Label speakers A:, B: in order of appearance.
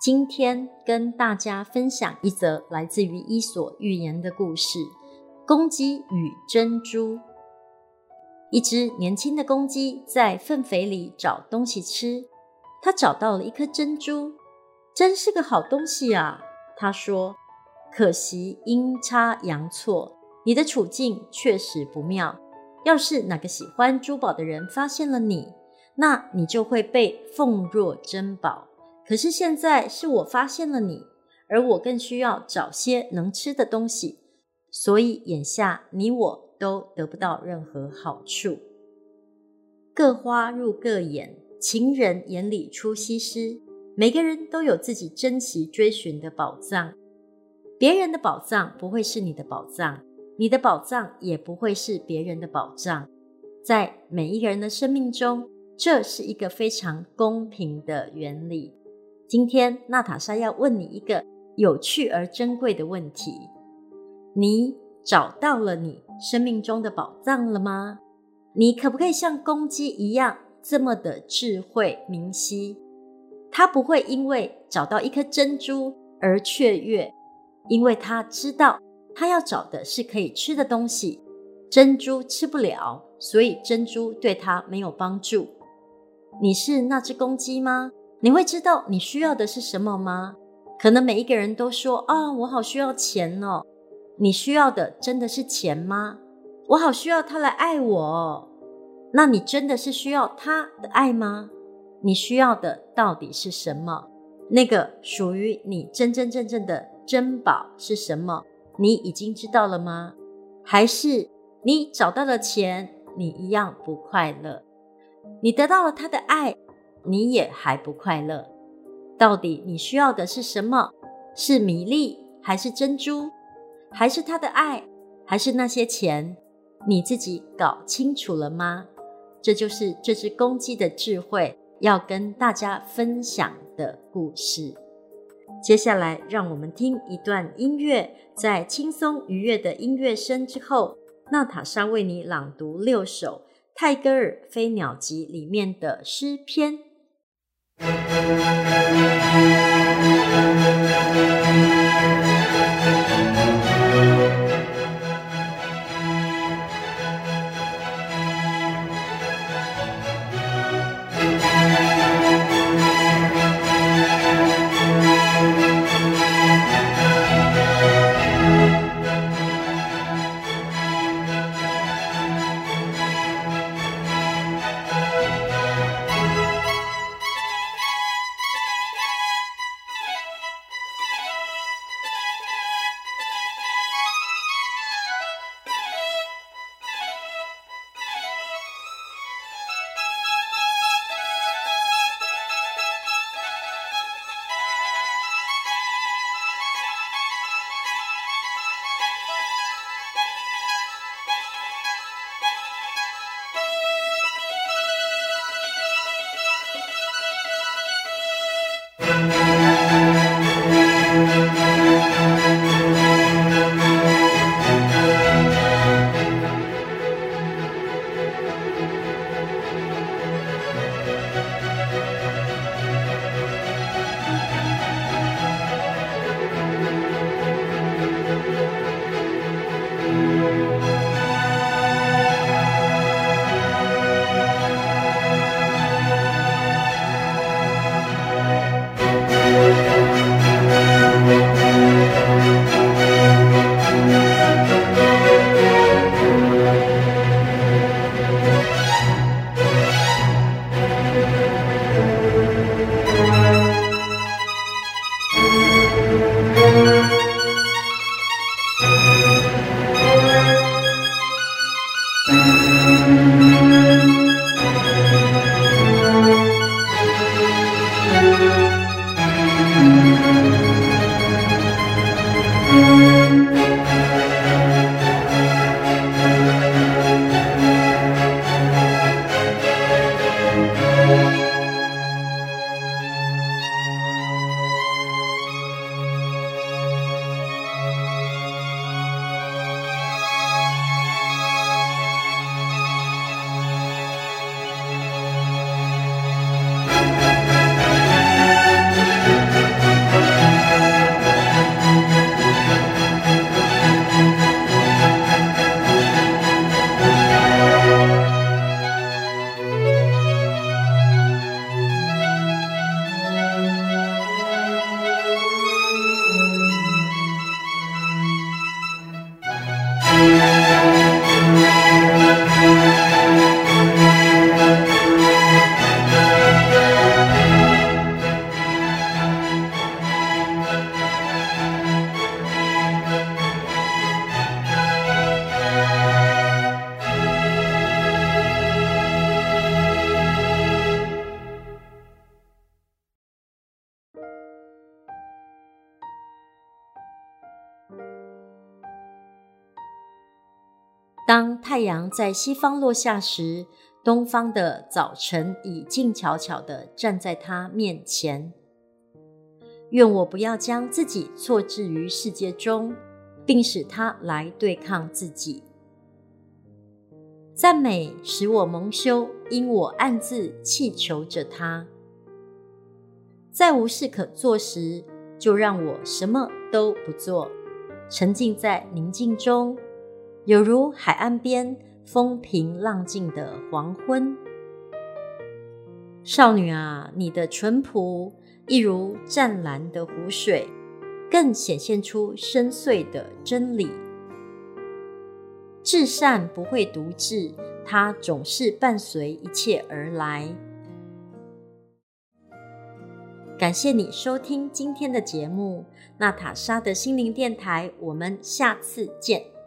A: 今天跟大家分享一则来自于《伊索寓言》的故事：公鸡与珍珠。一只年轻的公鸡在粪肥里找东西吃，它找到了一颗珍珠。真是个好东西啊！他说：“可惜阴差阳错，你的处境确实不妙。要是哪个喜欢珠宝的人发现了你，那你就会被奉若珍宝。可是现在是我发现了你，而我更需要找些能吃的东西，所以眼下你我都得不到任何好处。各花入各眼，情人眼里出西施。”每个人都有自己珍惜追寻的宝藏，别人的宝藏不会是你的宝藏，你的宝藏也不会是别人的宝藏。在每一个人的生命中，这是一个非常公平的原理。今天，娜塔莎要问你一个有趣而珍贵的问题：你找到了你生命中的宝藏了吗？你可不可以像公鸡一样，这么的智慧明晰？他不会因为找到一颗珍珠而雀跃，因为他知道他要找的是可以吃的东西，珍珠吃不了，所以珍珠对他没有帮助。你是那只公鸡吗？你会知道你需要的是什么吗？可能每一个人都说啊，我好需要钱哦。你需要的真的是钱吗？我好需要他来爱我哦。那你真的是需要他的爱吗？你需要的到底是什么？那个属于你真真正正的珍宝是什么？你已经知道了吗？还是你找到了钱，你一样不快乐？你得到了他的爱，你也还不快乐？到底你需要的是什么？是米粒，还是珍珠，还是他的爱，还是那些钱？你自己搞清楚了吗？这就是这只公鸡的智慧。要跟大家分享的故事。接下来，让我们听一段音乐，在轻松愉悦的音乐声之后，娜塔莎为你朗读六首泰戈尔《飞鸟集》里面的诗篇。Música 当太阳在西方落下时，东方的早晨已静悄悄地站在他面前。愿我不要将自己错置于世界中，并使它来对抗自己。赞美使我蒙羞，因我暗自祈求着他。在无事可做时，就让我什么都不做，沉浸在宁静中，有如海岸边风平浪静的黄昏。少女啊，你的淳朴一如湛蓝的湖水，更显现出深邃的真理。至善不会独自，它总是伴随一切而来。感谢你收听今天的节目，娜塔莎的心灵电台，我们下次见。